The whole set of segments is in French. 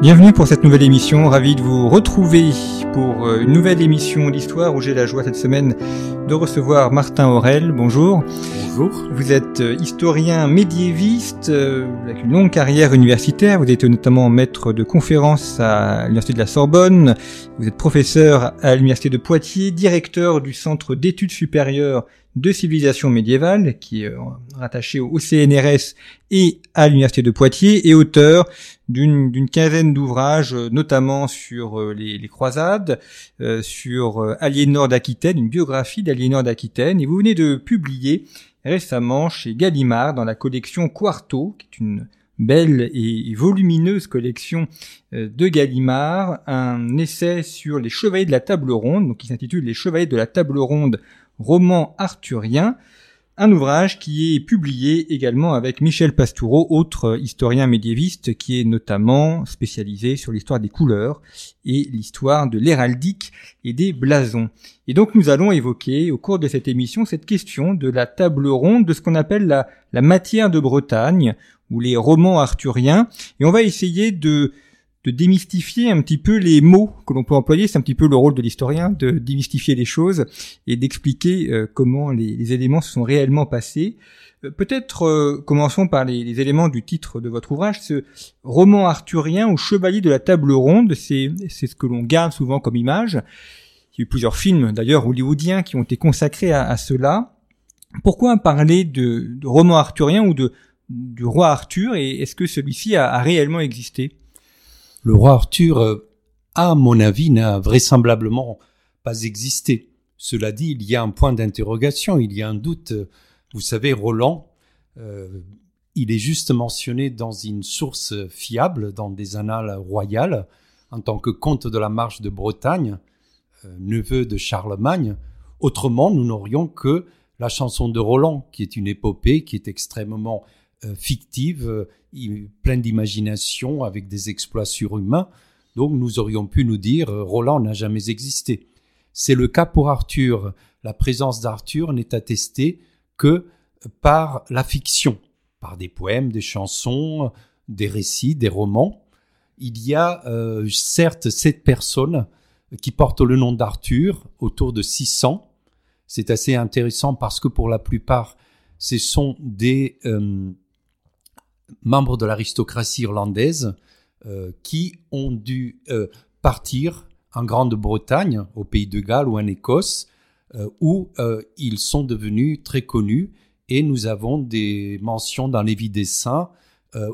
Bienvenue pour cette nouvelle émission, ravi de vous retrouver pour euh, une nouvelle émission d'histoire où j'ai la joie cette semaine de recevoir Martin Aurel. Bonjour. Bonjour. Vous êtes euh, historien médiéviste euh, avec une longue carrière universitaire. Vous êtes notamment maître de conférences à l'Université de la Sorbonne. Vous êtes professeur à l'Université de Poitiers, directeur du Centre d'études supérieures de civilisation médiévale, qui est rattaché au CNRS et à l'Université de Poitiers, et auteur d'une quinzaine d'ouvrages, notamment sur euh, les, croisades, euh, sur euh, Aliénor d'Aquitaine, une biographie d'Aliénor d'Aquitaine, et vous venez de publier récemment chez Gallimard dans la collection Quarto, qui est une belle et volumineuse collection de Gallimard, un essai sur les chevaliers de la table ronde, donc qui s'intitule Les chevaliers de la table ronde, roman arthurien, un ouvrage qui est publié également avec Michel Pastoureau, autre historien médiéviste qui est notamment spécialisé sur l'histoire des couleurs et l'histoire de l'héraldique et des blasons. Et donc nous allons évoquer au cours de cette émission cette question de la table ronde, de ce qu'on appelle la, la matière de Bretagne ou les romans arthuriens, et on va essayer de de démystifier un petit peu les mots que l'on peut employer. C'est un petit peu le rôle de l'historien, de démystifier les choses et d'expliquer euh, comment les, éléments se sont réellement passés. Euh, peut-être euh, commençons par les, éléments du titre de votre ouvrage. Ce roman arthurien ou chevalier de la table ronde, c'est ce que l'on garde souvent comme image. Il y a eu plusieurs films d'ailleurs hollywoodiens qui ont été consacrés à, cela. Pourquoi parler de, roman arthurien ou de du roi Arthur et est-ce que celui-ci a réellement existé? Le roi Arthur, euh, à mon avis, n'a vraisemblablement pas existé. Cela dit, il y a un point d'interrogation, il y a un doute. Vous savez, Roland, euh, il est juste mentionné dans une source fiable, dans des annales royales, en tant que comte de la Marche de Bretagne, euh, neveu de Charlemagne. Autrement, nous n'aurions que la chanson de Roland, qui est une épopée, qui est extrêmement fictive, euh, pleine d'imagination, avec des exploits surhumains. Donc nous aurions pu nous dire euh, Roland n'a jamais existé. C'est le cas pour Arthur. La présence d'Arthur n'est attestée que par la fiction, par des poèmes, des chansons, des récits, des romans. Il y a certes sept personnes qui portent le nom d'Arthur, autour de 600. C'est assez intéressant parce que pour la plupart, ce sont des membres de l'aristocratie irlandaise euh, qui ont dû euh, partir en Grande-Bretagne, au pays de Galles ou en Écosse, euh, où ils sont devenus très connus et nous avons des mentions dans les vies des saints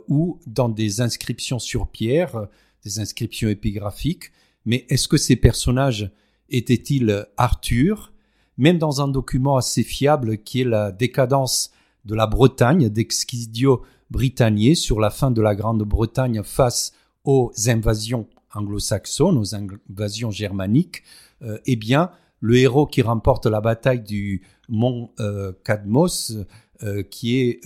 ou dans des inscriptions sur pierre, des inscriptions épigraphiques. Mais est-ce que ces personnages étaient-ils Arthur? Même dans un document assez fiable qui est la décadence de la Bretagne d'Exquidio Britannier sur la fin de la Grande-Bretagne face aux invasions anglo-saxonnes, aux invasions germaniques, euh, eh bien, le héros qui remporte la bataille du mont euh, Cadmos, euh, qui est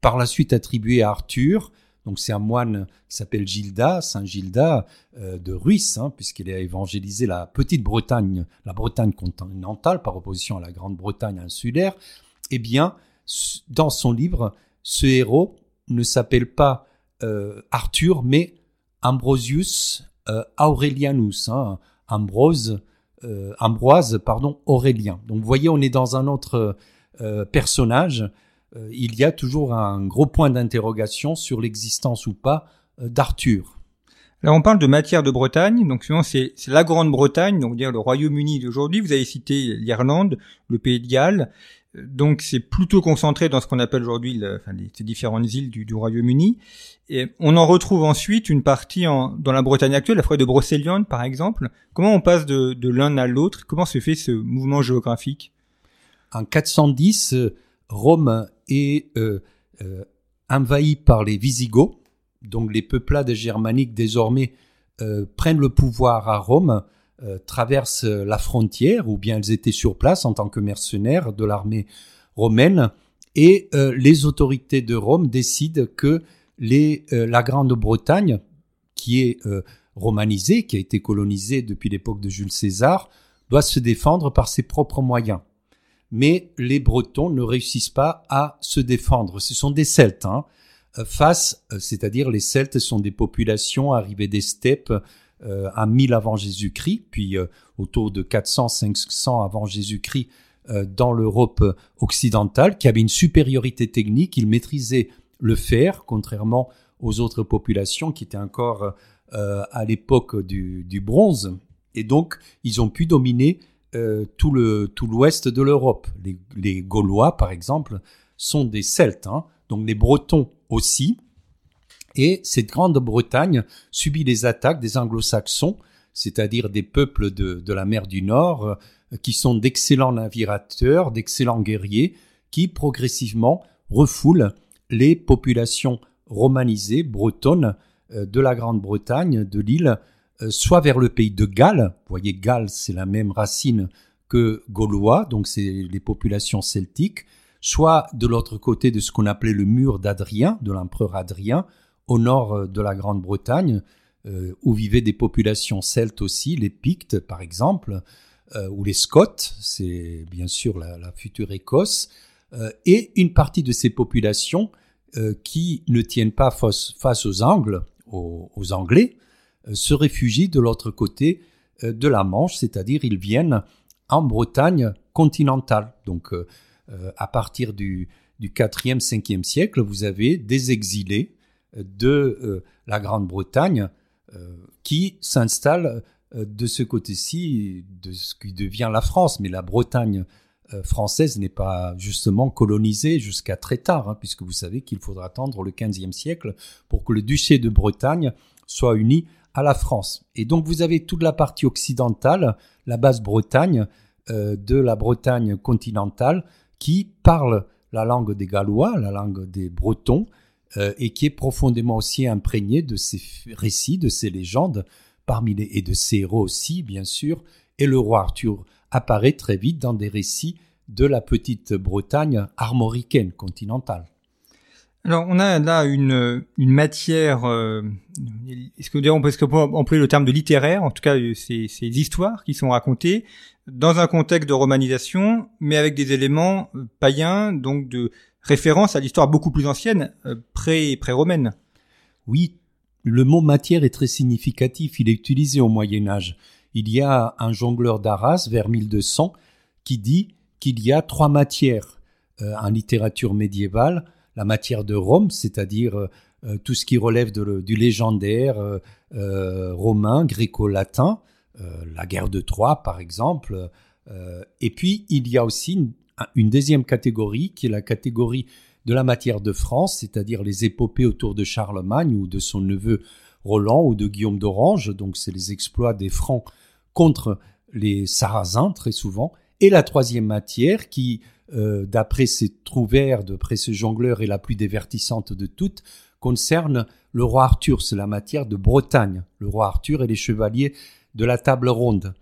par la suite attribué à Arthur, donc c'est un moine qui s'appelle Gilda, Saint Gilda de Ruisse, hein, puisqu'il a évangélisé la petite Bretagne, la Bretagne continentale par opposition à la Grande-Bretagne insulaire. Eh bien, dans son livre, ce héros ne s'appelle pas euh, Arthur, mais Ambrosius euh, Aurelianus, hein, Ambrose, euh, Ambroise, pardon, Aurélien. Donc vous voyez, on est dans un autre personnage il y a toujours un gros point d'interrogation sur l'existence ou pas d'Arthur. Alors on parle de matière de Bretagne, donc souvent c'est la Grande-Bretagne, donc dire le Royaume-Uni d'aujourd'hui. Vous avez cité l'Irlande, le Pays de Galles, donc c'est plutôt concentré dans ce qu'on appelle aujourd'hui ces différentes îles du, Royaume-Uni. Et on en retrouve ensuite une partie dans la Bretagne actuelle, la forêt de Brocéliande par exemple. Comment on passe de, de l'un à l'autre? Comment se fait ce mouvement géographique? En 410, Rome est euh, euh, envahie par les Visigoths, donc les peuplades germaniques désormais euh, prennent le pouvoir à Rome, euh, traversent la frontière, ou bien elles étaient sur place en tant que mercenaires de l'armée romaine, et euh, les autorités de Rome décident que euh, la Grande-Bretagne, qui est romanisée, qui a été colonisée depuis l'époque de Jules César, doit se défendre par ses propres moyens. Mais les Bretons ne réussissent pas à se défendre. Ce sont des Celtes, hein, face, c'est-à-dire les Celtes sont des populations arrivées des steppes euh, à 1000 avant Jésus-Christ, puis euh, autour de 400-500 avant Jésus-Christ euh, dans l'Europe occidentale, qui avait une supériorité technique, ils maîtrisaient le fer, contrairement aux autres populations qui étaient encore à l'époque du, bronze. Et donc, ils ont pu dominer tout l'ouest de l'Europe. Les, les, Gaulois, par exemple, sont des Celtes, hein. donc les Bretons aussi. Et cette Grande-Bretagne subit les attaques des anglo-saxons, c'est-à-dire des peuples de, la mer du Nord, euh, qui sont d'excellents navigateurs, d'excellents guerriers, qui progressivement refoulent les populations romanisées bretonnes euh, de la Grande-Bretagne, de l'île, euh, soit vers le pays de Galles. Vous voyez, Galles, c'est la même racine que gaulois, donc c'est les populations celtiques, soit de l'autre côté de ce qu'on appelait le mur d'Adrien, de l'empereur Adrien, au nord euh, de la Grande-Bretagne, euh, où vivaient des populations celtes aussi, les Pictes par exemple, euh, ou les Scots, c'est bien sûr la, future Écosse, et une partie de ces populations qui ne tiennent pas face, aux Angles, aux, Anglais, se réfugient de l'autre côté de la Manche, c'est-à-dire ils viennent en Bretagne continentale. Donc à partir du, du 4e, 5e siècle, vous avez des exilés de euh, la Grande-Bretagne euh, qui s'installe euh, de ce côté-ci de ce qui devient la France. Mais la Bretagne française n'est pas justement colonisée jusqu'à très tard, hein, puisque vous savez qu'il faudra attendre le XVe siècle pour que le duché de Bretagne soit uni à la France. Et donc vous avez toute la partie occidentale, la basse Bretagne, de la Bretagne continentale, qui parle la langue des Gallois, la langue des Bretons, euh, et qui est profondément aussi imprégné de ces récits, de ces légendes, parmi les, et de ces héros aussi, bien sûr. Et le roi Arthur apparaît très vite dans des récits de la petite Bretagne armoricaine continentale. Alors, on a là une, une matière, euh, est-ce que on peut, employer le terme de littéraire, en tout cas, c'est ces histoires qui sont racontées dans un contexte de romanisation, mais avec des éléments euh, païens, donc de référence à l'histoire beaucoup plus ancienne, euh, pré, pré-romaine. Oui, le mot matière est très significatif, il est utilisé au Moyen Âge. Il y a un jongleur d'Arras vers 1200 qui dit qu'il y a trois matières euh, en littérature médiévale. La matière de Rome, c'est-à-dire euh, tout ce qui relève du légendaire romain, gréco-latin, la guerre de Troie par exemple. et puis il y a aussi une deuxième catégorie qui est la catégorie de la matière de France, c'est-à-dire les épopées autour de Charlemagne ou de son neveu Roland ou de Guillaume d'Orange, donc c'est les exploits des Francs contre les Sarrasins très souvent, et la troisième matière qui, euh, d'après ces trouvères, d'après ce jongleur, est la plus divertissante de toutes, concerne le roi Arthur, c'est la matière de Bretagne, le roi Arthur et les chevaliers de la table ronde.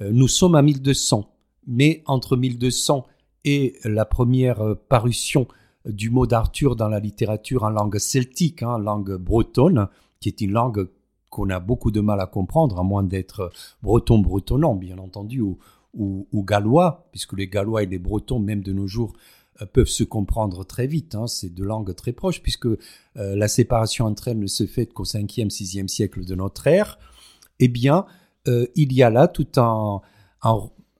Euh, nous sommes à 1200, mais entre 1200 et la première euh, parution du mot d'Arthur dans la littérature en langue celtique, en hein, langue bretonne, qui est une langue qu'on a beaucoup de mal à comprendre, à moins d'être breton bretonnant, bien entendu, ou, gallois, puisque les gallois et les bretons, même de nos jours, euh, peuvent se comprendre très vite. Hein, c'est deux langues très proches, puisque euh, la séparation entre elles ne se fait qu'au 5e, 6e siècle de notre ère. Eh bien, il y a là tout un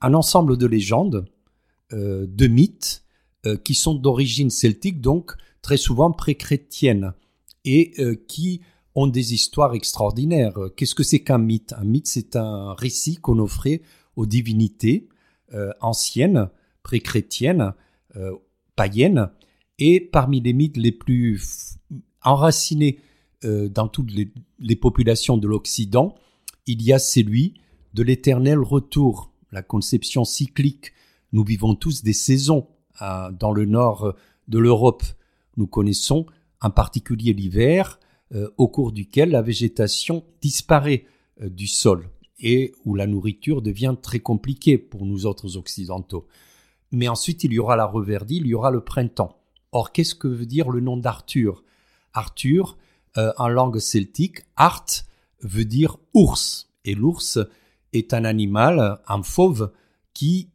ensemble de légendes euh, de mythes euh, qui sont d'origine celtique, donc très souvent pré-chrétienne, et euh, qui ont des histoires extraordinaires. Qu'est-ce que c'est qu'un mythe? Un mythe, c'est un récit qu'on offrait aux divinités anciennes, pré-chrétiennes, païennes, et parmi les mythes les plus enracinés dans toutes les, les populations de l'Occident, il y a celui de l'éternel retour, la conception cyclique. Nous vivons tous des saisons dans le nord de l'Europe. Nous connaissons en particulier l'hiver, euh, au cours duquel la végétation disparaît euh, du sol et où la nourriture devient très compliquée pour nous autres occidentaux. Mais ensuite, il y aura la reverdie, il y aura le printemps. Or, qu'est-ce que veut dire le nom d'Arthur? Arthur, euh, en langue celtique, Art veut dire ours. Et l'ours est un animal, un fauve, qui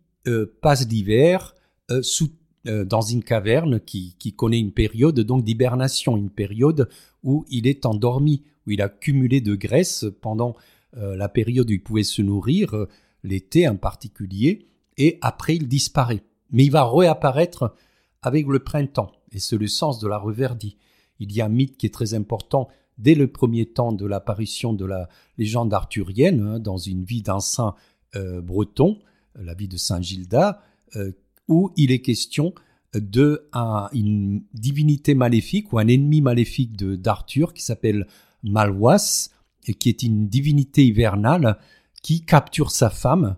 passe l'hiver sous euh, dans une caverne qui, connaît une période donc d'hibernation, une période où il est endormi, où il a cumulé de graisse pendant euh, la période où il pouvait se nourrir, euh, l'été en particulier, et après il disparaît. Mais il va réapparaître avec le printemps, et c'est le sens de la reverdie. Il y a un mythe qui est très important dès le premier temps de l'apparition de la légende arthurienne, hein, dans une vie d'un saint breton, la vie de Saint Gilda, où il est question de une divinité maléfique ou un ennemi maléfique d'Arthur qui s'appelle Malwas et qui est une divinité hivernale qui capture sa femme,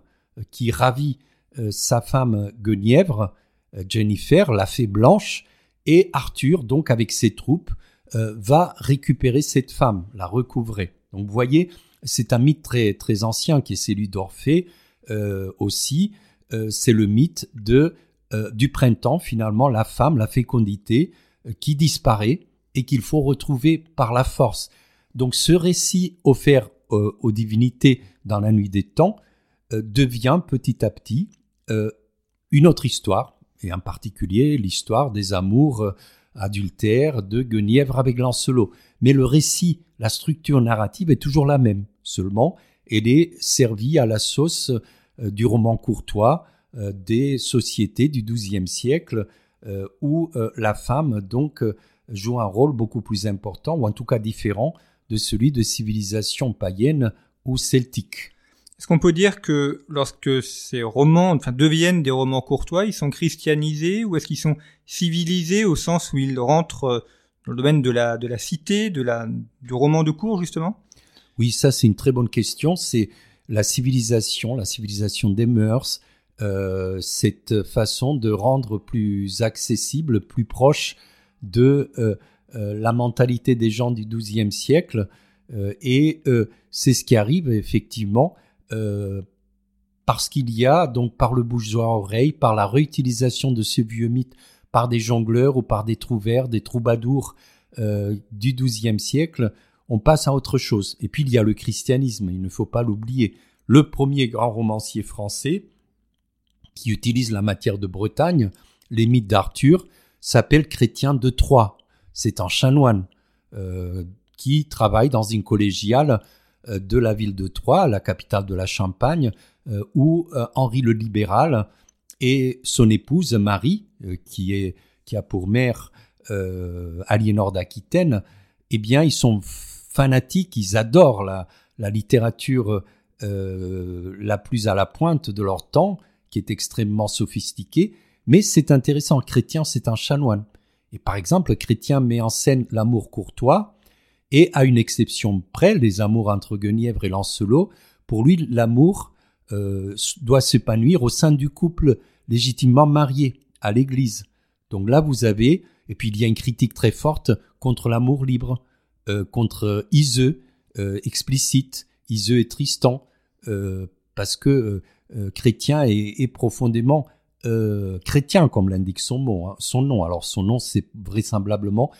qui ravit euh, sa femme Guenièvre, euh, Jennifer, la fée blanche, et Arthur, donc avec ses troupes, euh, va récupérer cette femme, la recouvrer. Donc vous voyez, c'est un mythe très, très ancien qui est celui d'Orphée aussi. c'est le mythe de euh, du printemps, finalement, la femme, la fécondité, euh, qui disparaît et qu'il faut retrouver par la force. Donc ce récit offert euh, aux divinités dans la nuit des temps devient petit à petit une autre histoire, et en particulier l'histoire des amours adultères de Guenièvre avec Lancelot. Mais le récit, la structure narrative est toujours la même, seulement elle est servie à la sauce du roman courtois, euh, des sociétés du XIIe siècle euh, où euh, la femme donc joue un rôle beaucoup plus important ou en tout cas différent de celui de civilisation païenne ou celtique. Est-ce qu'on peut dire que lorsque ces romans deviennent des romans courtois, ils sont christianisés ou est-ce qu'ils sont civilisés au sens où ils rentrent dans le domaine de la, de la cité, de la, du roman de cour justement? Oui, ça c'est une très bonne question. C'est la civilisation, la civilisation des mœurs, euh, cette façon de rendre plus accessible, plus proche de euh, euh, la mentalité des gens du XIIe siècle. et c'est ce qui arrive effectivement parce qu'il y a, donc par le à oreille, par la réutilisation de ce vieux mythe par des jongleurs ou par des trouvères, des troubadours du XIIe siècle, on passe à autre chose. Et puis il y a le christianisme, il ne faut pas l'oublier. Le premier grand romancier français, qui utilise la matière de Bretagne, les mythes d'Arthur, s'appelle Chrétien de Troyes. C'est un chanoine euh, qui travaille dans une collégiale euh, de la ville de Troyes, la capitale de la Champagne, euh, où Henri le Libéral et son épouse Marie, qui, est, qui a pour mère Aliénor d'Aquitaine, eh bien, ils sont fanatiques, ils adorent la, littérature la plus à la pointe de leur temps, qui est extrêmement sophistiqué, mais c'est intéressant. Chrétien, c'est un chanoine. Et par exemple, Chrétien met en scène l'amour courtois, et à une exception près, les amours entre Guenièvre et Lancelot, pour lui, l'amour euh, doit s'épanouir au sein du couple légitimement marié, à l'Église. Donc là, vous avez, et puis il y a une critique très forte contre l'amour libre, euh, contre Iseux, euh, explicite, Iseux et Tristan, parce que euh, chrétien est, profondément euh, chrétien, comme l'indique son. Hein, son nom. Alors son nom, c'est vraisemblablement,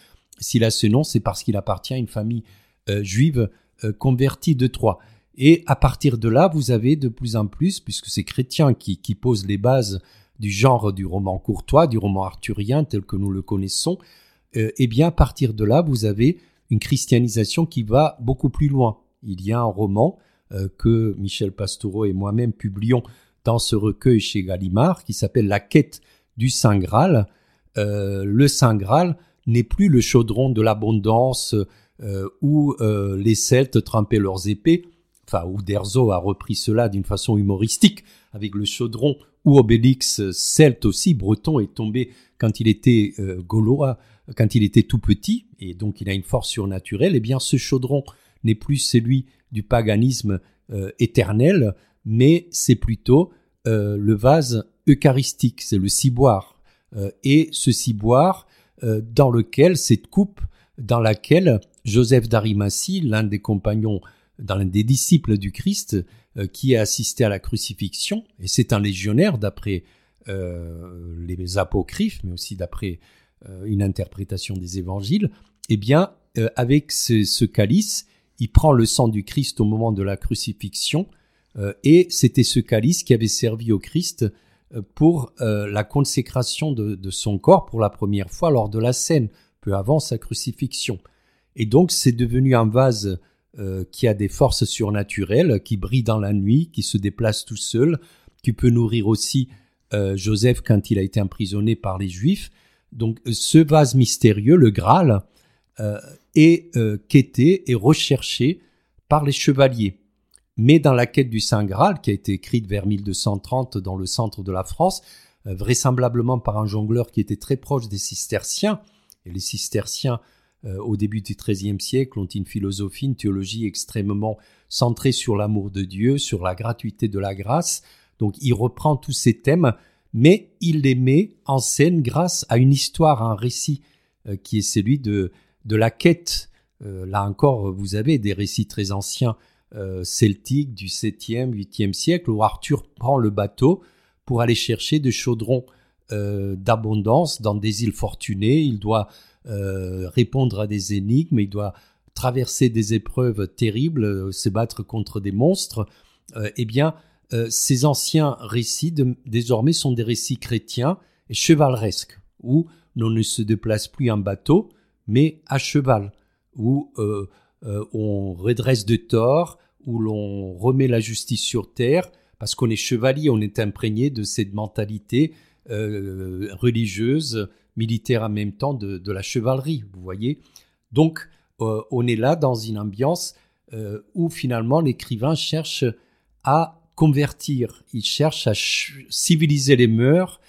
s'il a ce nom, c'est parce qu'il appartient à une famille euh, juive convertie de Troyes. Et à partir de là, vous avez de plus en plus, puisque c'est chrétien qui, qui pose les bases du genre du roman courtois, du roman arthurien tel que nous le connaissons, eh bien à partir de là, vous avez une christianisation qui va beaucoup plus loin. Il y a un roman euh, que Michel Pastoureau et moi-même publions dans ce recueil chez Gallimard qui s'appelle La quête du Saint Graal, le Saint Graal n'est plus le chaudron de l'abondance où les Celtes trempaient leurs épées, enfin où Derzo a repris cela d'une façon humoristique avec le chaudron où Obélix celte aussi breton est tombé quand il était gaulois quand il était tout petit et donc il a une force surnaturelle, eh bien ce chaudron n'est plus celui du paganisme euh, éternel, mais c'est plutôt euh, le vase eucharistique, c'est le ciboire. Euh, et ce ciboire dans lequel, cette coupe dans laquelle Joseph d'Arimathie, l'un des compagnons, l'un des disciples du Christ, qui a assisté à la crucifixion, et c'est un légionnaire d'après les apocryphes, mais aussi d'après une interprétation des évangiles, eh bien, avec ce calice, il prend le sang du Christ au moment de la crucifixion, euh, et c'était ce calice qui avait servi au Christ euh, pour euh, la consécration de, son corps pour la première fois lors de la scène, peu avant sa crucifixion. Et donc c'est devenu un vase qui a des forces surnaturelles, qui brille dans la nuit, qui se déplace tout seul, qui peut nourrir aussi Joseph quand il a été emprisonné par les Juifs. Donc ce vase mystérieux, le Graal, est euh, quêté et recherché par les chevaliers. Mais dans la quête du Saint Graal, qui a été écrite vers 1230 dans le centre de la France, euh, vraisemblablement par un jongleur qui était très proche des cisterciens, et les cisterciens euh, au début du XIIIe siècle ont une philosophie, une théologie extrêmement centrée sur l'amour de Dieu, sur la gratuité de la grâce. Donc il reprend tous ces thèmes, mais il les met en scène grâce à une histoire, à un récit qui est celui de de la quête. Euh, là encore, vous avez des récits très anciens euh, celtiques du 7e, 8e siècle où Arthur prend le bateau pour aller chercher des chaudrons euh, d'abondance dans des îles fortunées. Il doit répondre à des énigmes, il doit traverser des épreuves terribles, se battre contre des monstres. eh bien, ces anciens récits désormais sont des récits chrétiens et chevaleresques, où l'on ne se déplace plus en bateau, mais à cheval, où euh, euh, on redresse de tort, où l'on remet la justice sur terre, parce qu'on est chevalier, on est imprégné de cette mentalité euh, religieuse, militaire en même temps de, la chevalerie, vous voyez. Donc, on est là dans une ambiance où finalement l'écrivain cherche à convertir, il cherche à civiliser les mœurs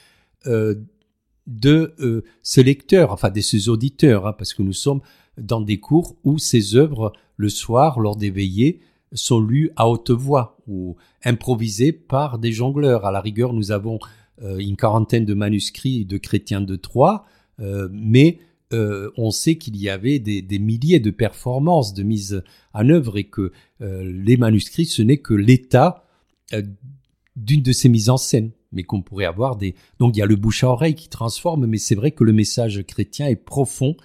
de euh, ce lecteur, enfin de ces auditeurs, hein, parce que nous sommes dans des cours où ces œuvres, le soir, lors des veillées, sont lues à haute voix ou improvisées par des jongleurs. À la rigueur, nous avons euh, une quarantaine de manuscrits de chrétiens de Troyes, euh, mais on sait qu'il y avait des, milliers de performances de mise en œuvre et que les manuscrits, ce n'est que l'état d'une de ces mises en scène mais qu'on pourrait avoir des... Donc il y a le bouche à oreille qui transforme, mais c'est vrai que le message chrétien est profond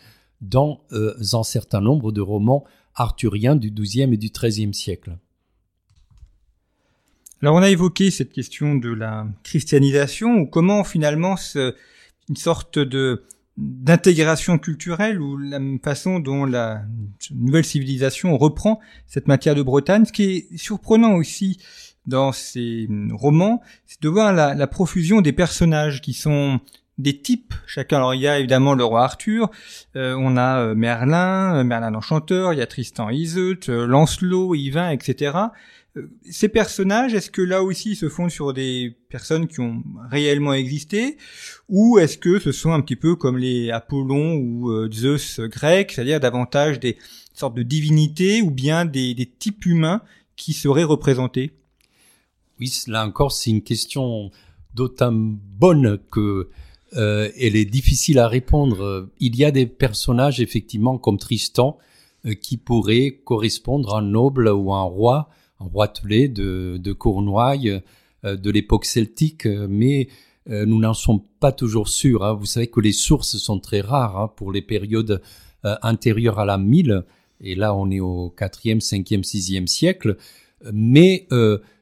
dans euh, un certain nombre de romans arthuriens du XIIe et du XIIIe siècle. Alors on a évoqué cette question de la christianisation, ou comment finalement une sorte de d'intégration culturelle ou la façon dont la nouvelle civilisation reprend cette matière de Bretagne. Ce qui est surprenant aussi dans ces romans, c'est de voir la, profusion des personnages qui sont des types chacun. Alors il y a évidemment le roi Arthur, euh, on a euh, Merlin, euh, Merlin l'Enchanteur, il y a Tristan Iseut, Lancelot, Yvain, etc. Ces personnages, est-ce que là aussi se fondent sur des personnes qui ont réellement existé, ou est-ce que ce sont un petit peu comme les Apollon ou Zeus grecs, c'est-à-dire davantage des sortes de divinités ou bien des types humains qui seraient représentés? Oui, là encore, c'est une question d'autant bonne que euh, elle est difficile à répondre. Il y a des personnages, effectivement, comme Tristan, euh, qui pourraient correspondre à un noble ou à un roi, un roi de, de Cornouailles, euh, de l'époque celtique, mais nous n'en sommes pas toujours sûrs. Hein. Vous savez que les sources sont très rares hein, pour les périodes antérieures à la 1000, et là on est au 4e, 5e, 6e siècle, mais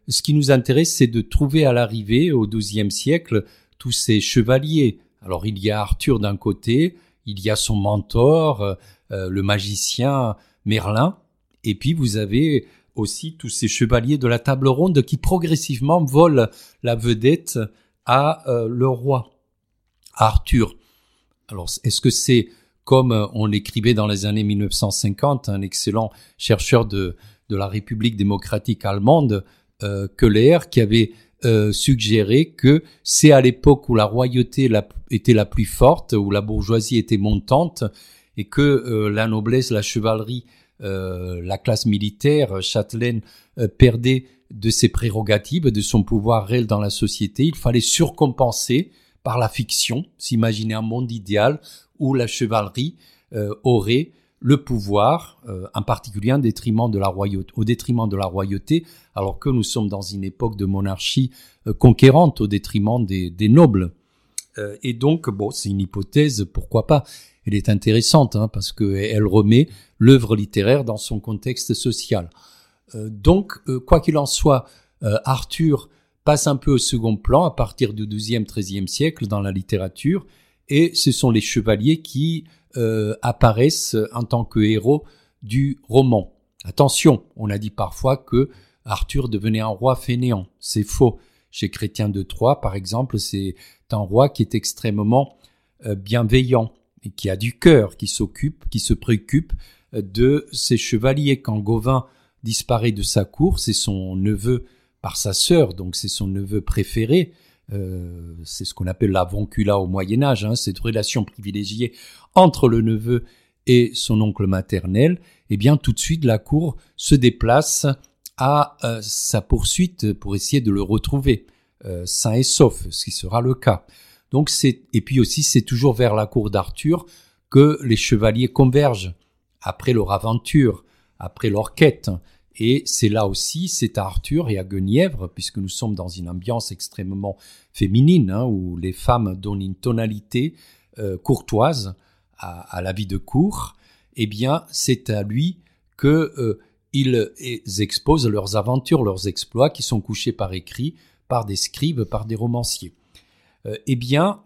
ce qui nous intéresse, c'est de trouver à l'arrivée, au XIIe siècle, tous ces chevaliers. Alors il y a Arthur d'un côté, il y a son mentor, euh, euh, le magicien Merlin, et puis vous avez aussi tous ces chevaliers de la table ronde qui progressivement volent la vedette à euh, le roi, Arthur. Alors, est-ce que c'est comme euh, on l'écrivait dans les années 1950, un excellent chercheur de, de la République démocratique allemande, euh, Keller, qui avait suggéré que c'est à l'époque où la royauté était la plus forte, où la bourgeoisie était montante, et que la noblesse, la chevalerie, la classe militaire châtelaine perdait de ses prérogatives, de son pouvoir réel dans la société. Il fallait surcompenser par la fiction, s'imaginer un monde idéal où la chevalerie euh, aurait le pouvoir, euh, en particulier en détriment de la royauté, au détriment de la royauté, alors que nous sommes dans une époque de monarchie euh, conquérante au détriment des, des nobles. et donc, bon, c'est une hypothèse, pourquoi pas Elle est intéressante hein, parce qu'elle remet l'œuvre littéraire dans son contexte social. donc, quoi qu'il en soit, Arthur passe un peu au second plan à partir du XIIe, XIIIe siècle dans la littérature, et ce sont les chevaliers qui euh, apparaissent en tant que héros du roman. Attention, on a dit parfois que Arthur devenait un roi fainéant. C'est faux. Chez Chrétien de Troyes, par exemple, c'est un roi qui est extrêmement euh, bienveillant qui a du cœur, qui s'occupe, qui se préoccupe euh, de ses chevaliers. Quand Gauvin disparaît de sa cour, c'est son neveu par sa sœur, donc c'est son neveu préféré, euh, c'est ce qu'on appelle la voncula au Moyen Âge, hein, cette relation privilégiée entre le neveu et son oncle maternel, eh bien tout de suite la cour se déplace à euh, sa poursuite pour essayer de le retrouver sain et sauf, ce qui sera le cas. Donc c'est et puis aussi c'est toujours vers la cour d'Arthur que les chevaliers convergent après leur aventure, après leur quête. Et c'est là aussi, c'est à Arthur et à Guenièvre, puisque nous sommes dans une ambiance extrêmement féminine, hein, où les femmes donnent une tonalité euh, courtoise à, la vie de cour, eh bien, c'est à lui que euh, exposent leurs aventures, leurs exploits, qui sont couchés par écrit par des scribes, par des romanciers. Euh, eh bien,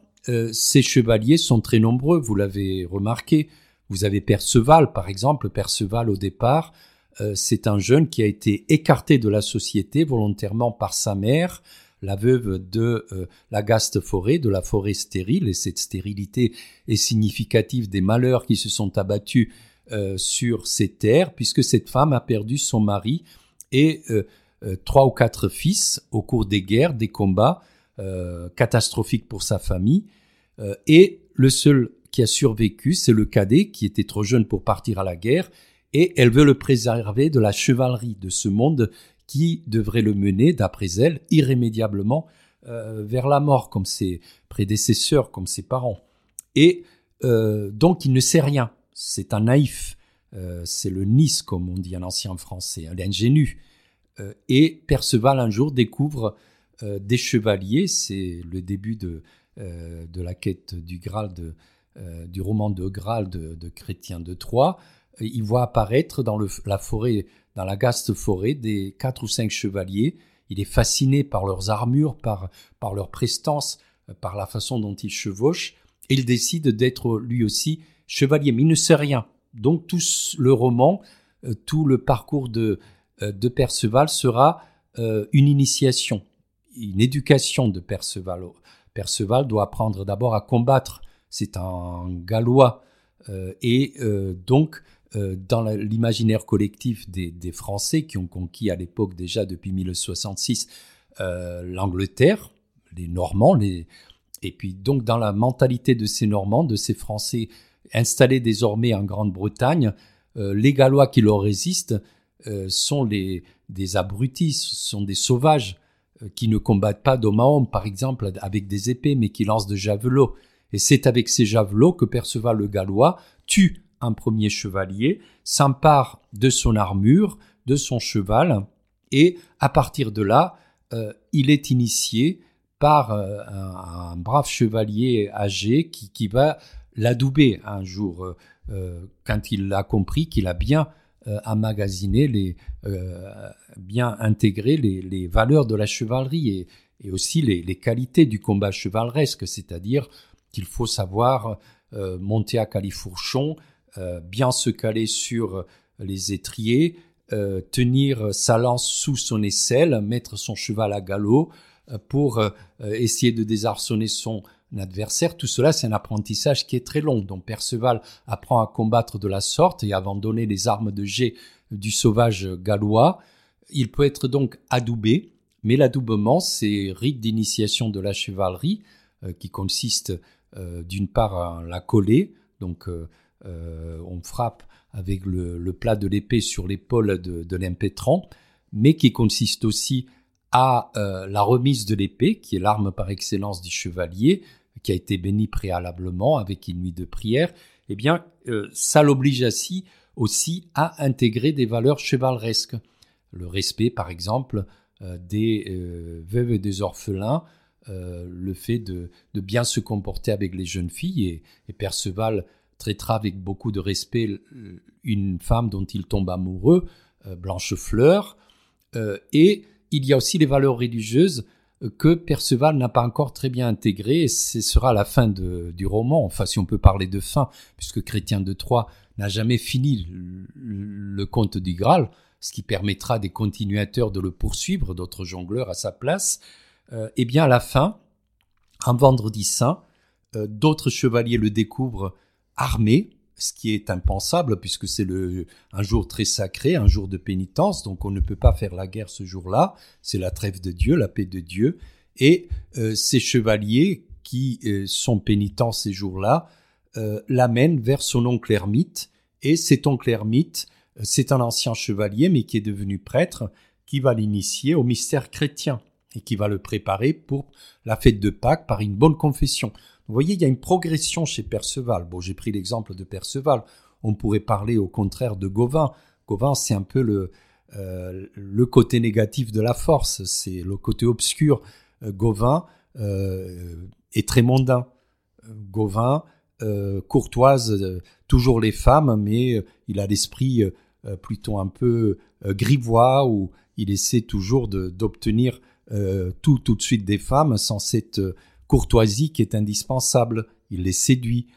ces chevaliers sont très nombreux, vous l'avez remarqué. Vous avez Perceval, par exemple. Perceval, au départ, euh, c'est un jeune qui a été écarté de la société volontairement par sa mère, la veuve de euh, la gaste forêt, de la forêt stérile, et cette stérilité est significative des malheurs qui se sont abattus euh, sur ces terres, puisque cette femme a perdu son mari et trois ou quatre fils au cours des guerres, des combats catastrophiques pour sa famille, et le seul qui a survécu, c'est le cadet qui était trop jeune pour partir à la guerre et elle veut le préserver de la chevalerie de ce monde qui devrait le mener, d'après elle, irrémédiablement euh, vers la mort, comme ses prédécesseurs, comme ses parents. Et euh, donc il ne sait rien. C'est un naïf. Euh, c'est le Nice, comme on dit en ancien français, l'ingénu. et Perceval un jour découvre des chevaliers. C'est le début de, de la quête du Graal, de, du roman de Graal de, de Chrétien de Troyes il voit apparaître dans la forêt, dans la gaste forêt, des quatre ou cinq chevaliers. Il est fasciné par leurs armures, par, par leur prestance, euh, par la façon dont ils chevauchent. Il décide d'être lui aussi chevalier, mais il ne sait rien. Donc tout le roman, euh, tout le parcours de, euh, de Perceval sera une initiation, une éducation de Perceval. Perceval doit apprendre d'abord à combattre. C'est un Gallois. et donc euh, dans l'imaginaire collectif des, Français qui ont conquis à l'époque déjà depuis 1066 euh, l'Angleterre, les Normands, les... et puis donc dans la mentalité de ces Normands, de ces Français installés désormais en Grande-Bretagne, euh, les Gallois qui leur résistent sont des abrutis, sont des sauvages qui ne combattent pas d'homme à homme, par exemple, avec des épées, mais qui lancent de javelots. Et c'est avec ces javelots que Perceval le Gallois tue un premier chevalier, s'empare de son armure, de son cheval, et à partir de là, euh, il est initié par euh, un, brave chevalier âgé qui, va l'adouber un jour, euh, quand il a compris qu'il a bien emmagasiné, les, bien intégré les, valeurs de la chevalerie et, aussi les, les, qualités du combat chevaleresque, c'est-à-dire qu'il faut savoir monter à califourchon, euh, bien se caler sur euh, les étriers, euh, tenir sa lance sous son aisselle, mettre son cheval à galop pour essayer de désarçonner son adversaire. Tout cela, c'est un apprentissage qui est très long. Donc Perceval apprend à combattre de la sorte et à abandonner les armes de jet du sauvage gallois. Il peut être donc adoubé, mais l'adoubement, c'est rite d'initiation de la chevalerie euh, qui consiste euh, d'une part à la coller, donc euh, on frappe avec le, plat de l'épée sur l'épaule de, de l'impétrant, mais qui consiste aussi à la remise de l'épée, qui est l'arme par excellence du chevalier, qui a été béni préalablement avec une nuit de prière, eh bien, ça l'oblige ainsi aussi à intégrer des valeurs chevaleresques. Le respect, par exemple, des veuves et des orphelins, euh, le fait de, bien se comporter avec les jeunes filles et, Perceval traitera avec beaucoup de respect une femme dont il tombe amoureux, euh, Blanche Fleur, euh, et il y a aussi les valeurs religieuses que Perceval n'a pas encore très bien intégrées, et ce sera la fin du roman, enfin si on peut parler de fin, puisque Chrétien de Troyes n'a jamais fini le, conte du Graal, ce qui permettra des continuateurs de le poursuivre, d'autres jongleurs à sa place, euh, eh bien à la fin, un vendredi saint, euh, d'autres chevaliers le découvrent armé, ce qui est impensable puisque c'est un jour très sacré, un jour de pénitence, donc on ne peut pas faire la guerre ce jour-là, c'est la trêve de Dieu, la paix de Dieu, et euh, ces chevaliers qui sont pénitents ces jours-là l'amènent vers son oncle ermite, et cet oncle ermite, c'est un ancien chevalier mais qui est devenu prêtre, qui va l'initier au mystère chrétien et qui va le préparer pour la fête de Pâques par une bonne confession. Vous voyez, il y a une progression chez Perceval. Bon, j'ai pris l'exemple de Perceval. On pourrait parler au contraire de Gauvin. Gauvin, c'est un peu le, euh, côté négatif de la force, c'est le côté obscur. Euh, Gauvin euh, est très mondain. Gauvin courtoise toujours les femmes, mais il a l'esprit plutôt un peu grivois où il essaie toujours d'obtenir tout tout de suite des femmes sans cette courtoisie qui est indispensable. Il les séduit.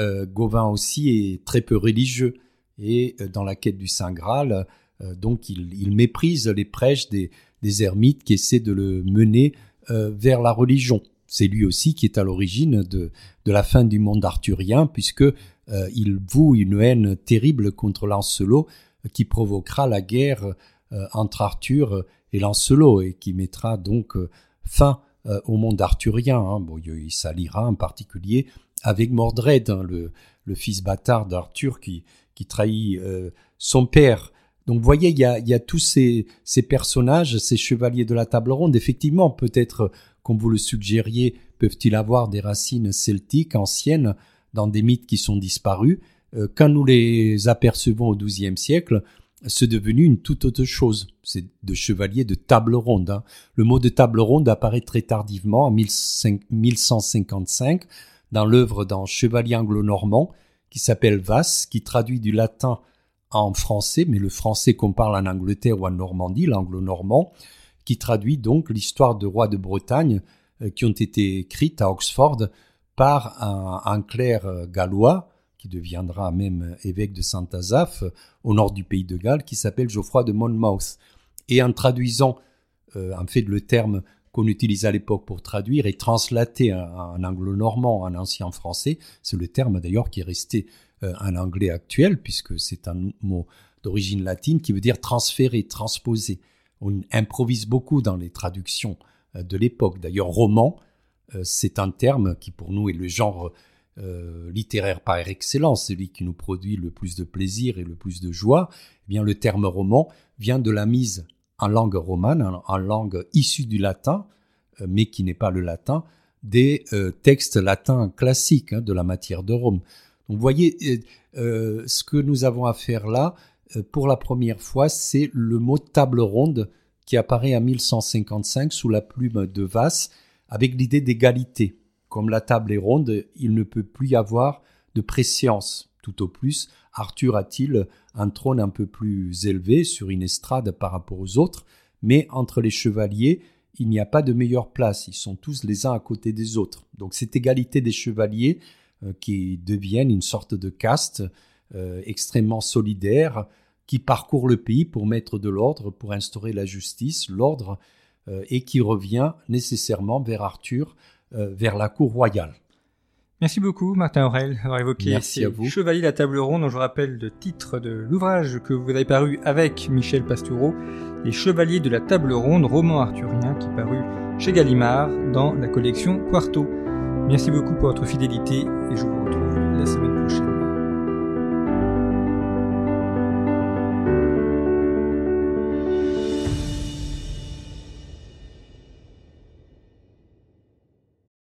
Euh, Gauvin aussi est très peu religieux et dans la quête du Saint Graal, donc il, méprise les prêches des, ermites qui essaient de le mener vers la religion. C'est lui aussi qui est à l'origine de, de la fin du monde arthurien, puisque il voue une haine terrible contre Lancelot qui provoquera la guerre entre Arthur et Lancelot, et qui mettra donc euh, fin euh, au monde arthurien. Hein. Bon, il s'alliera en particulier avec Mordred, hein, le, fils bâtard d'Arthur qui, qui trahit euh, son père. Donc vous voyez, il y a, tous ces, ces, personnages, ces chevaliers de la table ronde. Effectivement, peut-être, comme vous le suggériez, peuvent-ils avoir des racines celtiques anciennes dans des mythes qui sont disparus. quand nous les apercevons au XIIe siècle, c'est devenu une toute autre chose. C'est de chevalier de table ronde. Hein. Le mot de table ronde apparaît très tardivement, en 1155, dans l'œuvre d'un chevalier anglo-normand qui s'appelle Vasse, qui traduit du latin en français, mais le français qu'on parle en Angleterre ou en Normandie, l'anglo-normand, qui traduit donc l'histoire de rois de Bretagne euh, qui ont été écrites à Oxford par un, un clerc euh, gallois qui deviendra même évêque de Saint-Azaph, au nord du pays de Galles, qui s'appelle Geoffroy de Monmouth. Et en traduisant, euh, en fait, le terme qu'on utilise à l'époque pour traduire et translater en anglo-normand, en ancien français, c'est le terme d'ailleurs qui est resté euh, en anglais actuel, puisque c'est un mot d'origine latine qui veut dire transférer, transposer. On improvise beaucoup dans les traductions euh, de l'époque. D'ailleurs, roman, c'est un terme qui pour nous est le genre euh, littéraire par excellence, celui qui nous produit le plus de plaisir et le plus de joie, eh le terme roman vient de la mise en langue romane, en, langue issue du latin, euh, mais qui n'est pas le latin, des euh, textes latins classiques hein, de la matière de Rome. Donc vous voyez, ce que nous avons à faire là, pour la première fois, c'est le mot table ronde qui apparaît en 1155 sous la plume de Vasse, avec l'idée d'égalité. Comme la table est ronde, il ne peut plus y avoir de préséance. Tout au plus, Arthur a-t-il un trône un peu plus élevé sur une estrade par rapport aux autres, mais entre les chevaliers, il n'y a pas de meilleure place, ils sont tous les uns à côté des autres. Donc cette égalité des chevaliers euh, qui deviennent une sorte de caste euh, extrêmement solidaire qui parcourt le pays pour mettre de l'ordre, pour instaurer la justice, l'ordre, euh, et qui revient nécessairement vers Arthur vers la cour royale. Merci beaucoup, Martin Aurel, d'avoir évoqué Merci ces à vous. Chevaliers de la Table Ronde, dont je rappelle le titre de l'ouvrage que vous avez paru avec Michel Pastoureau, Les Chevaliers de la Table Ronde, roman arthurien qui est paru chez Gallimard dans la collection Quarto. Merci beaucoup pour votre fidélité et je vous retrouve la semaine prochaine.